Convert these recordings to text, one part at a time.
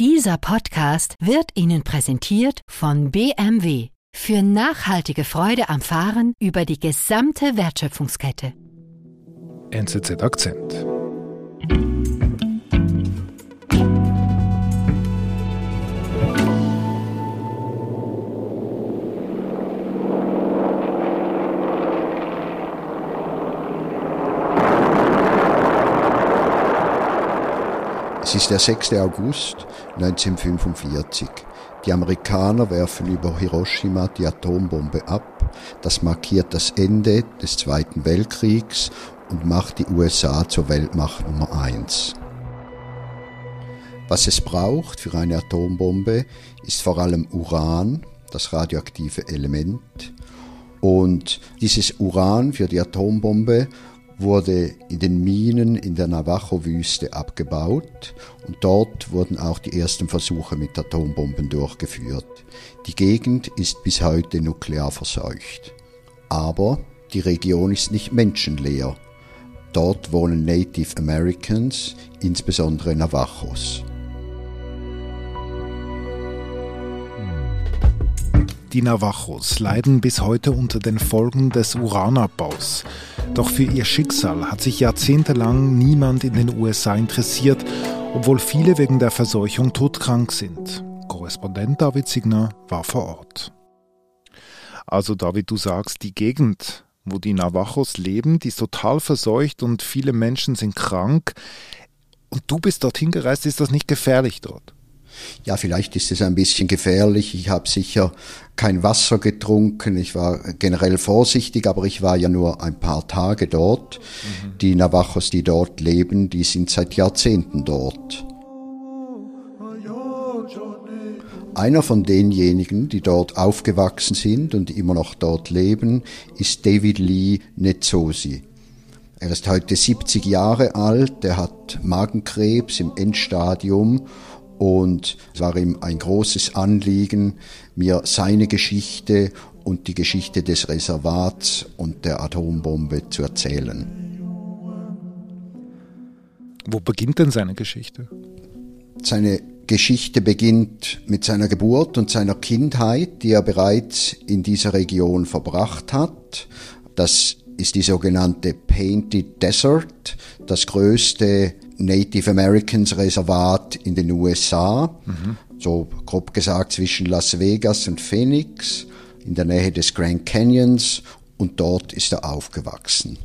Dieser Podcast wird Ihnen präsentiert von BMW für nachhaltige Freude am Fahren über die gesamte Wertschöpfungskette. NZZ Akzent. Es ist der 6. August 1945. Die Amerikaner werfen über Hiroshima die Atombombe ab. Das markiert das Ende des Zweiten Weltkriegs und macht die USA zur Weltmacht Nummer eins. Was es braucht für eine Atombombe ist vor allem Uran, das radioaktive Element. Und dieses Uran für die Atombombe wurde in den Minen in der Navajo-Wüste abgebaut und dort wurden auch die ersten Versuche mit Atombomben durchgeführt. Die Gegend ist bis heute nuklear verseucht. Aber die Region ist nicht menschenleer. Dort wohnen Native Americans, insbesondere Navajos. Die Navajos leiden bis heute unter den Folgen des Uranabbaus. Doch für ihr Schicksal hat sich jahrzehntelang niemand in den USA interessiert, obwohl viele wegen der Verseuchung todkrank sind. Korrespondent David Signer war vor Ort. Also David, du sagst, die Gegend, wo die Navajos leben, die ist total verseucht und viele Menschen sind krank. Und du bist dorthin gereist, ist das nicht gefährlich dort? Ja, vielleicht ist es ein bisschen gefährlich. Ich habe sicher kein Wasser getrunken. Ich war generell vorsichtig, aber ich war ja nur ein paar Tage dort. Mhm. Die Navajos, die dort leben, die sind seit Jahrzehnten dort. Einer von denjenigen, die dort aufgewachsen sind und immer noch dort leben, ist David Lee Netzosi. Er ist heute 70 Jahre alt, er hat Magenkrebs im Endstadium und es war ihm ein großes Anliegen, mir seine Geschichte und die Geschichte des Reservats und der Atombombe zu erzählen. Wo beginnt denn seine Geschichte? Seine Geschichte beginnt mit seiner Geburt und seiner Kindheit, die er bereits in dieser Region verbracht hat. Das ist die sogenannte Painted Desert, das größte Native Americans Reservat in den USA, mhm. so grob gesagt zwischen Las Vegas und Phoenix, in der Nähe des Grand Canyons und dort ist er aufgewachsen.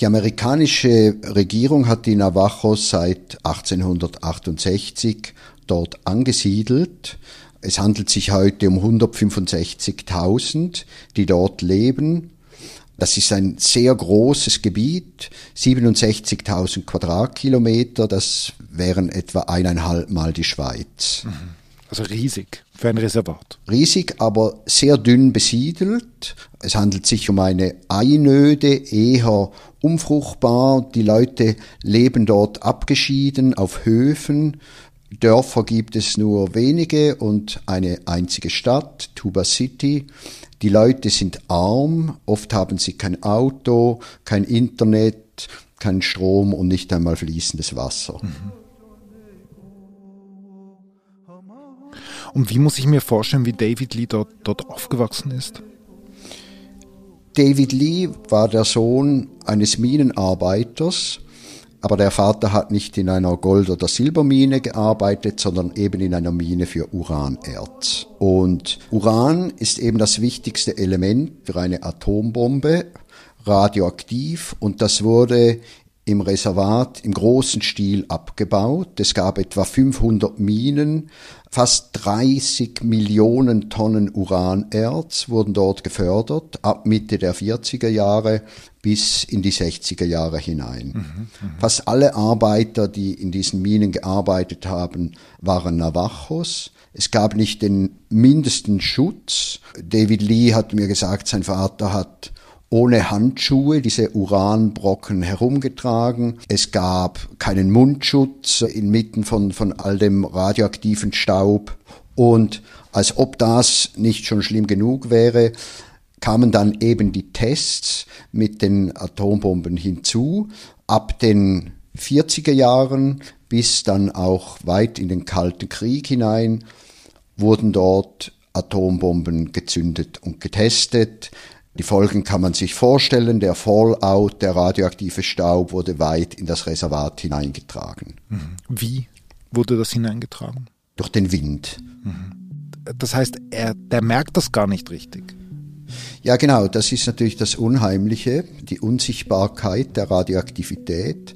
Die amerikanische Regierung hat die Navajos seit 1868 dort angesiedelt. Es handelt sich heute um 165.000, die dort leben das ist ein sehr großes Gebiet, 67.000 Quadratkilometer, das wären etwa eineinhalb Mal die Schweiz. Also riesig für ein Reservat. Riesig, aber sehr dünn besiedelt. Es handelt sich um eine Einöde, eher unfruchtbar. Die Leute leben dort abgeschieden auf Höfen. Dörfer gibt es nur wenige und eine einzige Stadt, Tuba City. Die Leute sind arm, oft haben sie kein Auto, kein Internet, kein Strom und nicht einmal fließendes Wasser. Mhm. Und wie muss ich mir vorstellen, wie David Lee dort, dort aufgewachsen ist? David Lee war der Sohn eines Minenarbeiters aber der Vater hat nicht in einer Gold- oder Silbermine gearbeitet, sondern eben in einer Mine für Uranerz. Und Uran ist eben das wichtigste Element für eine Atombombe, radioaktiv, und das wurde im Reservat im großen Stil abgebaut. Es gab etwa 500 Minen, fast 30 Millionen Tonnen Uranerz wurden dort gefördert, ab Mitte der 40er Jahre bis in die 60er Jahre hinein. Mhm, mh. Fast alle Arbeiter, die in diesen Minen gearbeitet haben, waren Navajos. Es gab nicht den mindesten Schutz. David Lee hat mir gesagt, sein Vater hat ohne Handschuhe diese Uranbrocken herumgetragen. Es gab keinen Mundschutz inmitten von, von all dem radioaktiven Staub. Und als ob das nicht schon schlimm genug wäre, kamen dann eben die Tests mit den Atombomben hinzu. Ab den 40er Jahren bis dann auch weit in den Kalten Krieg hinein wurden dort Atombomben gezündet und getestet. Die Folgen kann man sich vorstellen. Der Fallout, der radioaktive Staub wurde weit in das Reservat hineingetragen. Mhm. Wie wurde das hineingetragen? Durch den Wind. Mhm. Das heißt, er, der merkt das gar nicht richtig. Ja, genau, das ist natürlich das Unheimliche, die Unsichtbarkeit der Radioaktivität.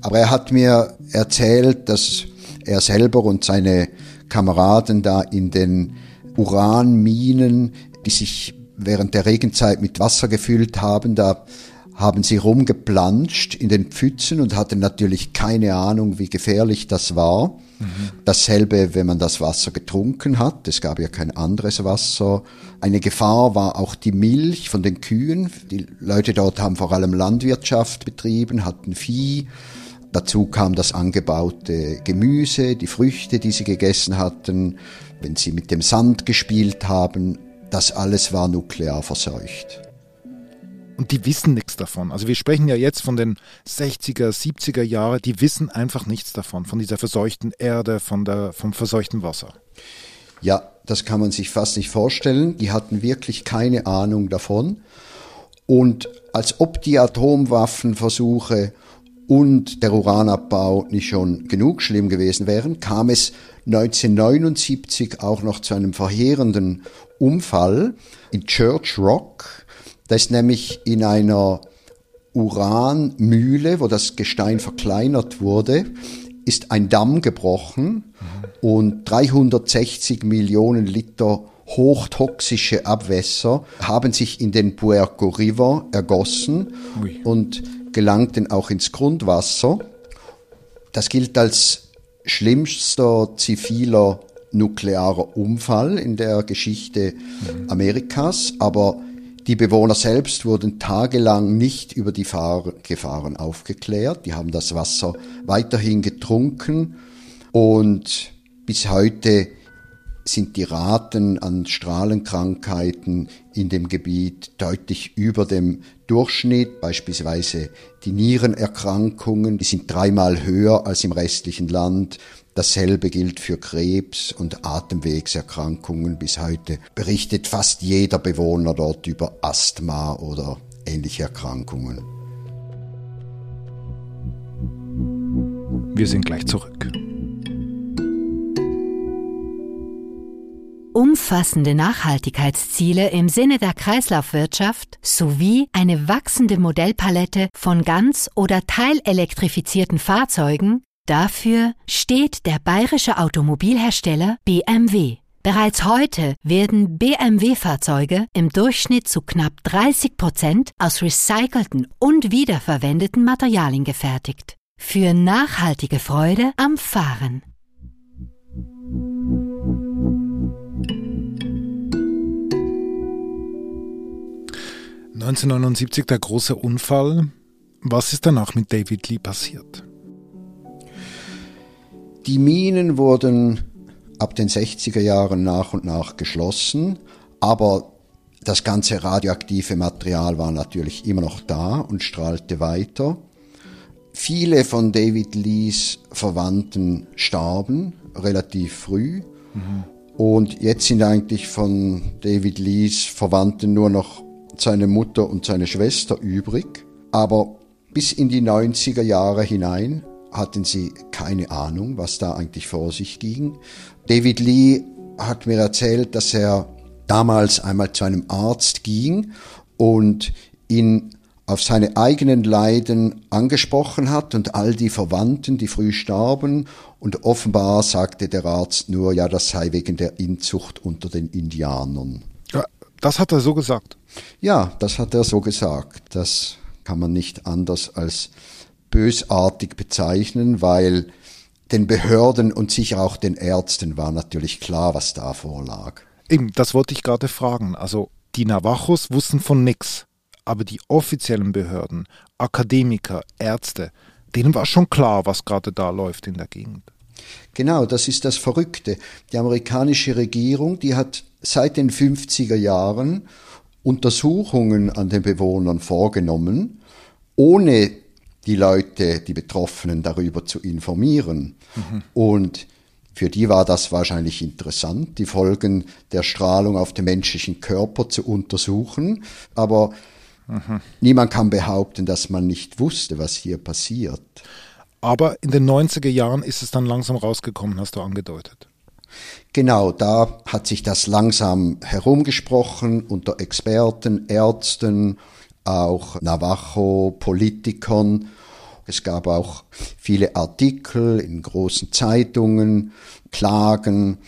Aber er hat mir erzählt, dass er selber und seine Kameraden da in den Uranminen, die sich während der Regenzeit mit Wasser gefüllt haben, da haben sie rumgeplanscht in den Pfützen und hatten natürlich keine Ahnung, wie gefährlich das war. Mhm. Dasselbe, wenn man das Wasser getrunken hat. Es gab ja kein anderes Wasser. Eine Gefahr war auch die Milch von den Kühen. Die Leute dort haben vor allem Landwirtschaft betrieben, hatten Vieh. Dazu kam das angebaute Gemüse, die Früchte, die sie gegessen hatten, wenn sie mit dem Sand gespielt haben. Das alles war nuklear verseucht. Und die wissen nichts davon. Also wir sprechen ja jetzt von den 60er, 70er Jahren, die wissen einfach nichts davon, von dieser verseuchten Erde, von der, vom verseuchten Wasser. Ja, das kann man sich fast nicht vorstellen. Die hatten wirklich keine Ahnung davon. Und als ob die Atomwaffenversuche und der Uranabbau nicht schon genug schlimm gewesen wären, kam es 1979 auch noch zu einem verheerenden Unfall in Church Rock das ist nämlich in einer Uranmühle, wo das Gestein verkleinert wurde, ist ein Damm gebrochen und 360 Millionen Liter hochtoxische Abwässer haben sich in den Puerco River ergossen Ui. und gelangten auch ins Grundwasser. Das gilt als schlimmster ziviler nuklearer Unfall in der Geschichte mhm. Amerikas, aber die Bewohner selbst wurden tagelang nicht über die Fahr Gefahren aufgeklärt. Die haben das Wasser weiterhin getrunken und bis heute sind die Raten an Strahlenkrankheiten in dem Gebiet deutlich über dem Durchschnitt. Beispielsweise die Nierenerkrankungen, die sind dreimal höher als im restlichen Land. Dasselbe gilt für Krebs und Atemwegserkrankungen. Bis heute berichtet fast jeder Bewohner dort über Asthma oder ähnliche Erkrankungen. Wir sind gleich zurück. Umfassende Nachhaltigkeitsziele im Sinne der Kreislaufwirtschaft sowie eine wachsende Modellpalette von ganz- oder teilelektrifizierten Fahrzeugen Dafür steht der bayerische Automobilhersteller BMW. Bereits heute werden BMW-Fahrzeuge im Durchschnitt zu knapp 30 Prozent aus recycelten und wiederverwendeten Materialien gefertigt. Für nachhaltige Freude am Fahren. ...1979 der große Unfall. Was ist danach mit David Lee passiert? Die Minen wurden ab den 60er Jahren nach und nach geschlossen, aber das ganze radioaktive Material war natürlich immer noch da und strahlte weiter. Viele von David Lees Verwandten starben relativ früh. Mhm. Und jetzt sind eigentlich von David Lees Verwandten nur noch seine Mutter und seine Schwester übrig. Aber bis in die 90er Jahre hinein hatten sie keine Ahnung, was da eigentlich vor sich ging. David Lee hat mir erzählt, dass er damals einmal zu einem Arzt ging und ihn auf seine eigenen Leiden angesprochen hat und all die Verwandten, die früh starben. Und offenbar sagte der Arzt nur, ja, das sei wegen der Inzucht unter den Indianern. Das hat er so gesagt. Ja, das hat er so gesagt. Das kann man nicht anders als bösartig bezeichnen, weil den Behörden und sicher auch den Ärzten war natürlich klar, was da vorlag. Eben, das wollte ich gerade fragen. Also die Navajos wussten von nichts, aber die offiziellen Behörden, Akademiker, Ärzte, denen war schon klar, was gerade da läuft in der Gegend. Genau, das ist das Verrückte. Die amerikanische Regierung, die hat seit den 50er Jahren Untersuchungen an den Bewohnern vorgenommen, ohne die Leute die Betroffenen darüber zu informieren. Mhm. Und für die war das wahrscheinlich interessant, die Folgen der Strahlung auf den menschlichen Körper zu untersuchen. Aber mhm. niemand kann behaupten, dass man nicht wusste, was hier passiert. Aber in den 90er Jahren ist es dann langsam rausgekommen, hast du angedeutet. Genau, da hat sich das langsam herumgesprochen unter Experten, Ärzten, auch Navajo-Politikern. Es gab auch viele Artikel in großen Zeitungen, Klagen,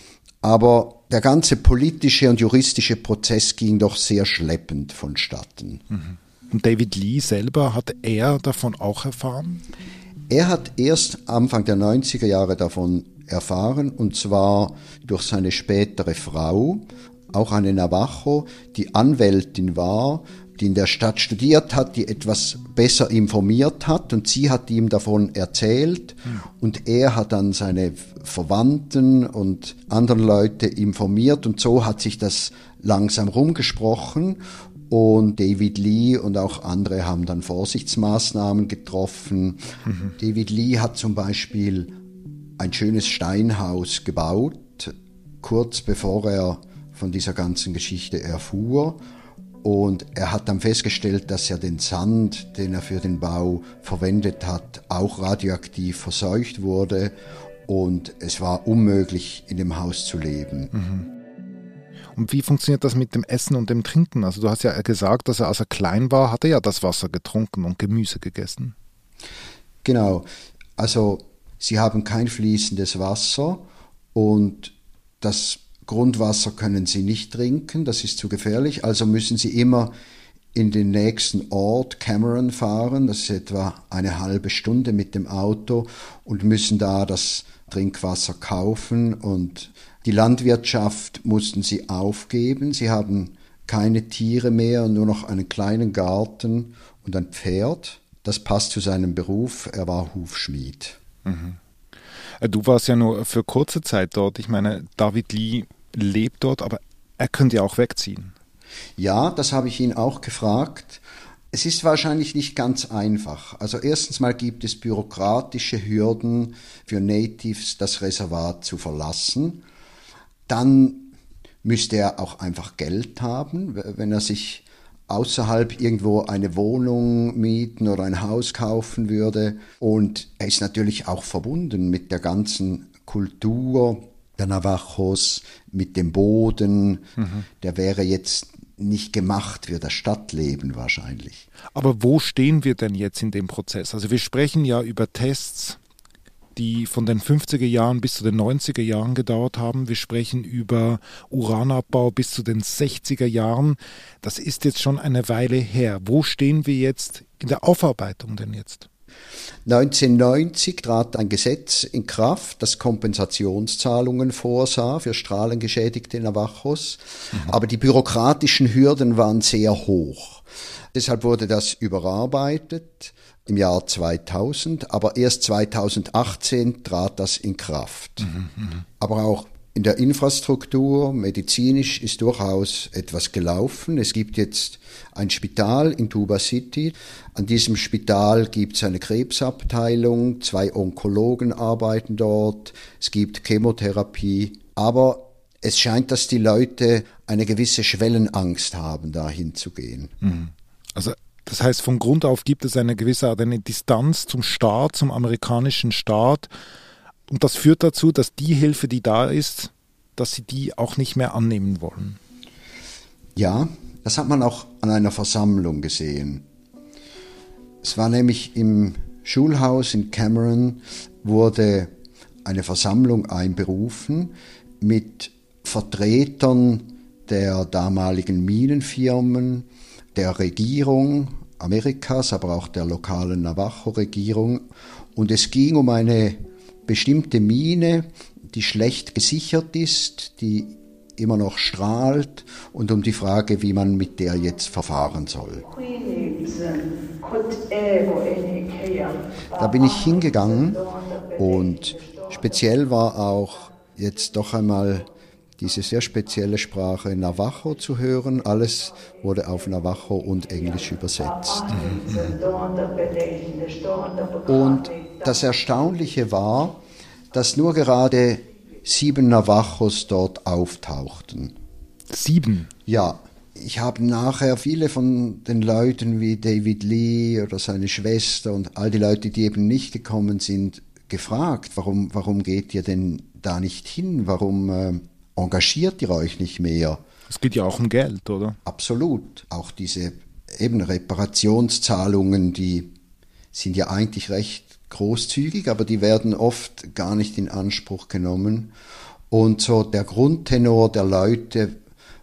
aber der ganze politische und juristische Prozess ging doch sehr schleppend vonstatten. Mhm. Und David Lee selber, hat er davon auch erfahren? Er hat erst Anfang der 90er Jahre davon erfahren, und zwar durch seine spätere Frau, auch eine Navajo, die Anwältin war, die in der Stadt studiert hat, die etwas besser informiert hat und sie hat ihm davon erzählt hm. und er hat dann seine Verwandten und anderen Leute informiert und so hat sich das langsam rumgesprochen und David Lee und auch andere haben dann Vorsichtsmaßnahmen getroffen. Mhm. David Lee hat zum Beispiel ein schönes Steinhaus gebaut, kurz bevor er von dieser ganzen Geschichte erfuhr. Und er hat dann festgestellt, dass er den Sand, den er für den Bau verwendet hat, auch radioaktiv verseucht wurde. Und es war unmöglich, in dem Haus zu leben. Mhm. Und wie funktioniert das mit dem Essen und dem Trinken? Also du hast ja gesagt, dass er, als er klein war, hat er ja das Wasser getrunken und Gemüse gegessen. Genau. Also sie haben kein fließendes Wasser und das Grundwasser können sie nicht trinken, das ist zu gefährlich. Also müssen sie immer in den nächsten Ort Cameron fahren, das ist etwa eine halbe Stunde mit dem Auto und müssen da das Trinkwasser kaufen und die Landwirtschaft mussten sie aufgeben. Sie haben keine Tiere mehr, nur noch einen kleinen Garten und ein Pferd. Das passt zu seinem Beruf. Er war Hufschmied. Mhm. Du warst ja nur für kurze Zeit dort. Ich meine, David Lee lebt dort, aber er könnte ja auch wegziehen. Ja, das habe ich ihn auch gefragt. Es ist wahrscheinlich nicht ganz einfach. Also erstens mal gibt es bürokratische Hürden für Natives, das Reservat zu verlassen. Dann müsste er auch einfach Geld haben, wenn er sich außerhalb irgendwo eine Wohnung mieten oder ein Haus kaufen würde. Und er ist natürlich auch verbunden mit der ganzen Kultur der Navajos, mit dem Boden. Mhm. Der wäre jetzt nicht gemacht für das Stadtleben wahrscheinlich. Aber wo stehen wir denn jetzt in dem Prozess? Also wir sprechen ja über Tests, die von den 50er Jahren bis zu den 90er Jahren gedauert haben. Wir sprechen über Uranabbau bis zu den 60er Jahren. Das ist jetzt schon eine Weile her. Wo stehen wir jetzt in der Aufarbeitung denn jetzt? 1990 trat ein Gesetz in Kraft, das Kompensationszahlungen vorsah für strahlengeschädigte Navajos, mhm. aber die bürokratischen Hürden waren sehr hoch. Deshalb wurde das überarbeitet im Jahr 2000, aber erst 2018 trat das in Kraft. Mhm, mhm, aber auch in der Infrastruktur, medizinisch ist durchaus etwas gelaufen. Es gibt jetzt ein Spital in Tuba City. An diesem Spital gibt es eine Krebsabteilung, zwei Onkologen arbeiten dort, es gibt Chemotherapie, aber es scheint, dass die Leute eine gewisse Schwellenangst haben, dahin zu gehen. Mhm. Also das heißt, von Grund auf gibt es eine gewisse Art eine Distanz zum Staat, zum amerikanischen Staat. Und das führt dazu, dass die Hilfe, die da ist, dass sie die auch nicht mehr annehmen wollen. Ja, das hat man auch an einer Versammlung gesehen. Es war nämlich im Schulhaus in Cameron wurde eine Versammlung einberufen mit Vertretern der damaligen Minenfirmen, der Regierung Amerikas, aber auch der lokalen Navajo-Regierung. Und es ging um eine bestimmte Mine, die schlecht gesichert ist, die immer noch strahlt und um die Frage, wie man mit der jetzt verfahren soll. Da bin ich hingegangen und speziell war auch jetzt doch einmal diese sehr spezielle Sprache Navajo zu hören. Alles wurde auf Navajo und Englisch übersetzt. Und das Erstaunliche war, dass nur gerade sieben Navajos dort auftauchten. Sieben? Ja. Ich habe nachher viele von den Leuten wie David Lee oder seine Schwester und all die Leute, die eben nicht gekommen sind, gefragt, warum, warum geht ihr denn da nicht hin? Warum äh, engagiert ihr euch nicht mehr? Es geht ja auch um Geld, oder? Absolut. Auch diese eben Reparationszahlungen, die sind ja eigentlich recht großzügig, aber die werden oft gar nicht in Anspruch genommen. Und so der Grundtenor der Leute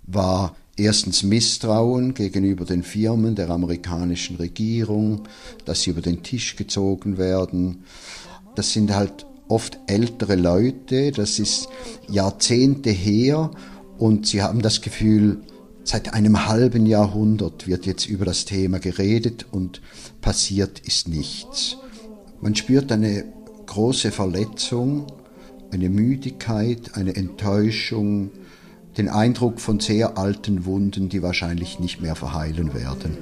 war erstens Misstrauen gegenüber den Firmen der amerikanischen Regierung, dass sie über den Tisch gezogen werden. Das sind halt oft ältere Leute, das ist Jahrzehnte her und sie haben das Gefühl, seit einem halben Jahrhundert wird jetzt über das Thema geredet und passiert ist nichts. Man spürt eine große Verletzung, eine Müdigkeit, eine Enttäuschung, den Eindruck von sehr alten Wunden, die wahrscheinlich nicht mehr verheilen werden.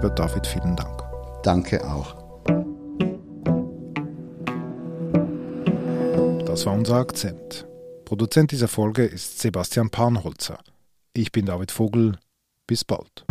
Lieber David, vielen Dank. Danke auch. Das war unser Akzent. Produzent dieser Folge ist Sebastian Panholzer. Ich bin David Vogel. Bis bald.